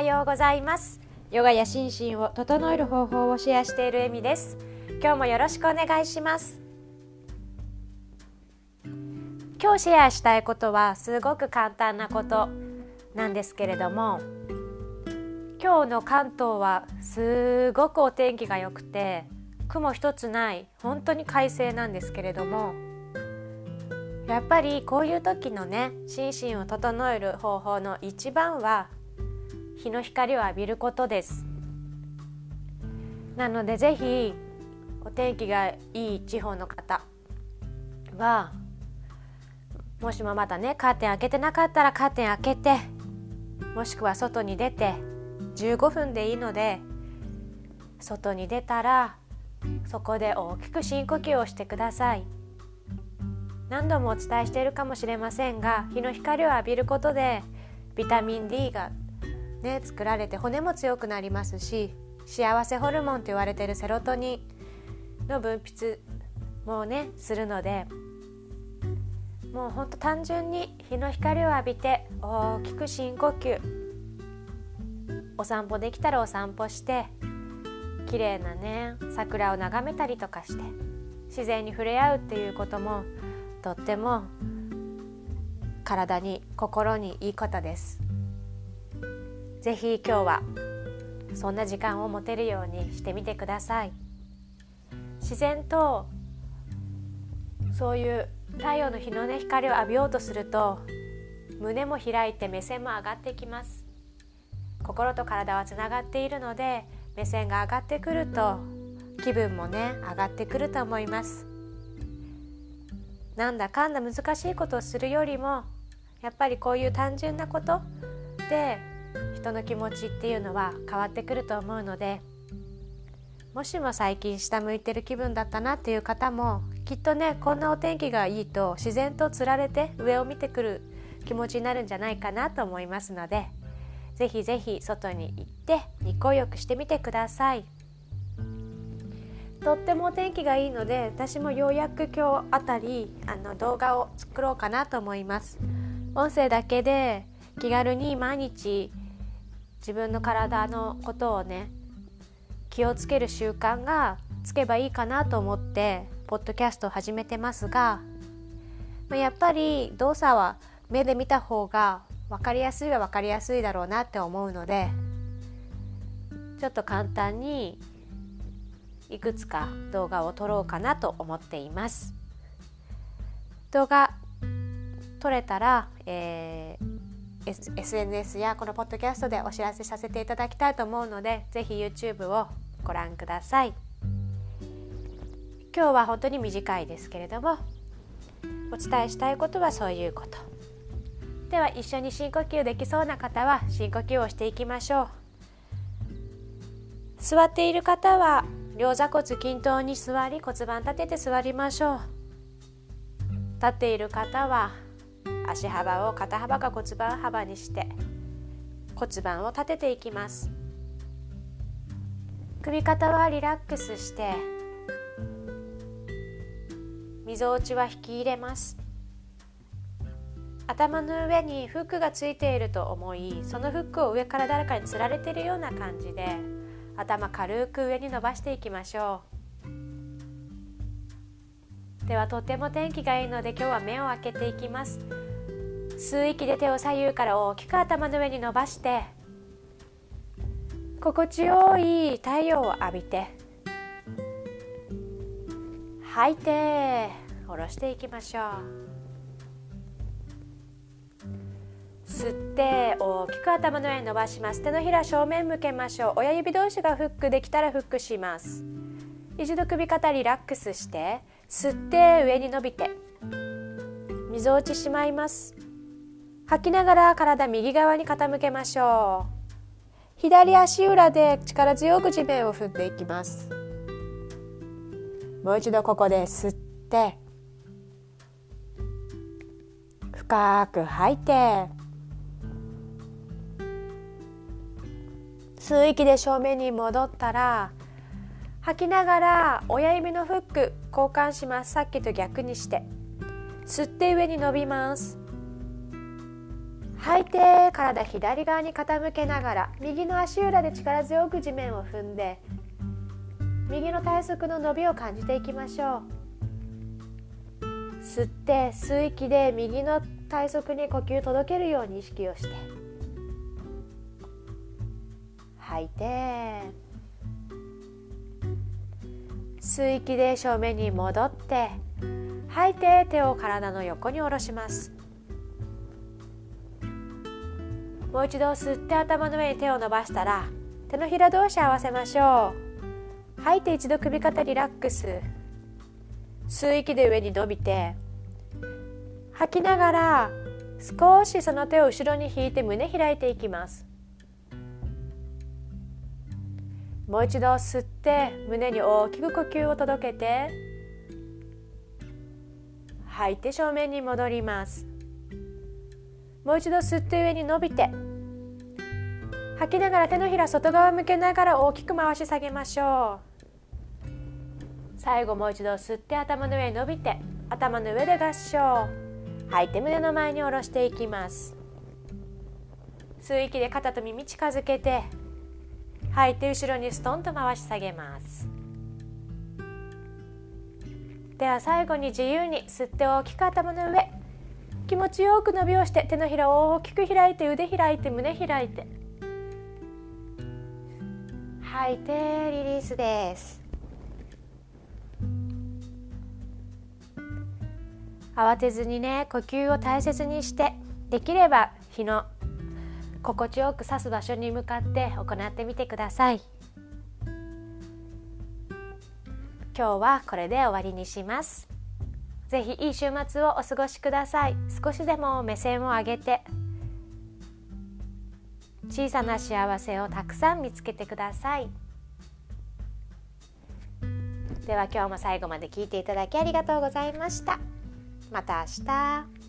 はようございます。ヨガや心身を整える方法をシェアしているエミです。今日もよろしくお願いします。今日シェアしたいことはすごく簡単なことなんですけれども今日の関東はすごくお天気が良くて雲一つない本当に快晴なんですけれどもやっぱりこういう時のね心身を整える方法の一番は日の光を浴びることですなのでぜひお天気がいい地方の方はもしもまだねカーテン開けてなかったらカーテン開けてもしくは外に出て15分でいいので外に出たらそこで大きく深呼吸をしてください。何度もお伝えしているかもしれませんが日の光を浴びることでビタミン D が、ね、作られて骨も強くなりますし幸せホルモンと言われているセロトニンの分泌もねするのでもうほんと単純に日の光を浴びて大きく深呼吸お散歩できたらお散歩して綺麗なね桜を眺めたりとかして自然に触れ合うっていうこともとっても体に心にいいことです。ぜひ今日はそんな時間を持てるようにしてみてください。自然とそういう太陽の日の、ね、光を浴びようとすると胸も開いて目線も上がってきます。心と体はつながっているので目線が上がってくると気分もね上がってくると思います。なんだかんだ難しいことをするよりもやっぱりこういう単純なことで人の気持ちっていうのは変わってくると思うのでもしも最近下向いてる気分だったなっていう方もきっとねこんなお天気がいいと自然とつられて上を見てくる気持ちになるんじゃないかなと思いますのでぜひぜひ外に行って日光浴してみてください。とってもお天気がいいので私もようやく今日あたりあの動画を作ろうかなと思います音声だけで気軽に毎日自分の体のことをね気をつける習慣がつけばいいかなと思ってポッドキャストを始めてますがまやっぱり動作は目で見た方が分かりやすいは分かりやすいだろうなって思うのでちょっと簡単にいくつか動画を撮ろうかなと思っています。動画撮れたら、えー、SNS やこのポッドキャストでお知らせさせていただきたいと思うのでぜひ YouTube をご覧ください。今日は本当に短いですけれどもお伝えしたいことはそういうこと。では一緒に深呼吸できそうな方は深呼吸をしていきましょう。座っている方は両座骨均等に座り骨盤立てて座りましょう。立っている方は足幅を肩幅か骨盤幅にして骨盤を立てていきます。首肩はリラックスしてみぞおちは引き入れます。頭の上にフックがついていると思いそのフックを上から誰かにつられているような感じで頭軽く上に伸ばしていきましょう。ではとても天気がいいので今日は目を開けていきます。吸う息で手を左右から大きく頭の上に伸ばして心地よい太陽を浴びて吐いて下ろしていきましょう。吸って大きく頭の上に伸ばします。手のひら正面向けましょう。親指同士がフックできたらフックします。一度首肩リラックスして吸って上に伸びてみぞおちしまいます。吐きながら体右側に傾けましょう。左足裏で力強く地面を踏んでいきます。もう一度ここで吸って深く吐いて吸う息で正面に戻ったら吐きながら親指のフック交換します。さっきと逆にして。吸って上に伸びます。吐いて体左側に傾けながら右の足裏で力強く地面を踏んで右の体側の伸びを感じていきましょう。吸って吸う息で右の体側に呼吸届けるように意識をして。吐いて。吸う息で正面に戻って吐いて手を体の横に下ろします。もう一度吸って頭の上に手を伸ばしたら手のひら同士合わせましょう。吐いて一度首肩リラックス。吸う息で上に伸びて吐きながら少しその手を後ろに引いて胸開いていきます。もう一度吸って胸に大きく呼吸を届けて。吐いて正面に戻ります。もう一度吸って上に伸びて。吐きながら手のひら外側向けながら大きく回し下げましょう。最後もう一度吸って頭の上に伸びて頭の上で合掌。吐いて胸の前に下ろしていきます。吸う息で肩と耳近づけて吐いて後ろにストンと回し下げます。では最後に自由に吸って大きく頭の上。気持ちよく伸びをして手のひらを大きく開いて腕開いて胸開いて。吐いてリリースです。慌てずにね呼吸を大切にしてできれば日の心地よく刺す場所に向かって行ってみてください。今日はこれで終わりにします。ぜひいい週末をお過ごしください。少しでも目線を上げて小さな幸せをたくさん見つけてください。では今日も最後まで聞いていただきありがとうございました。また明日。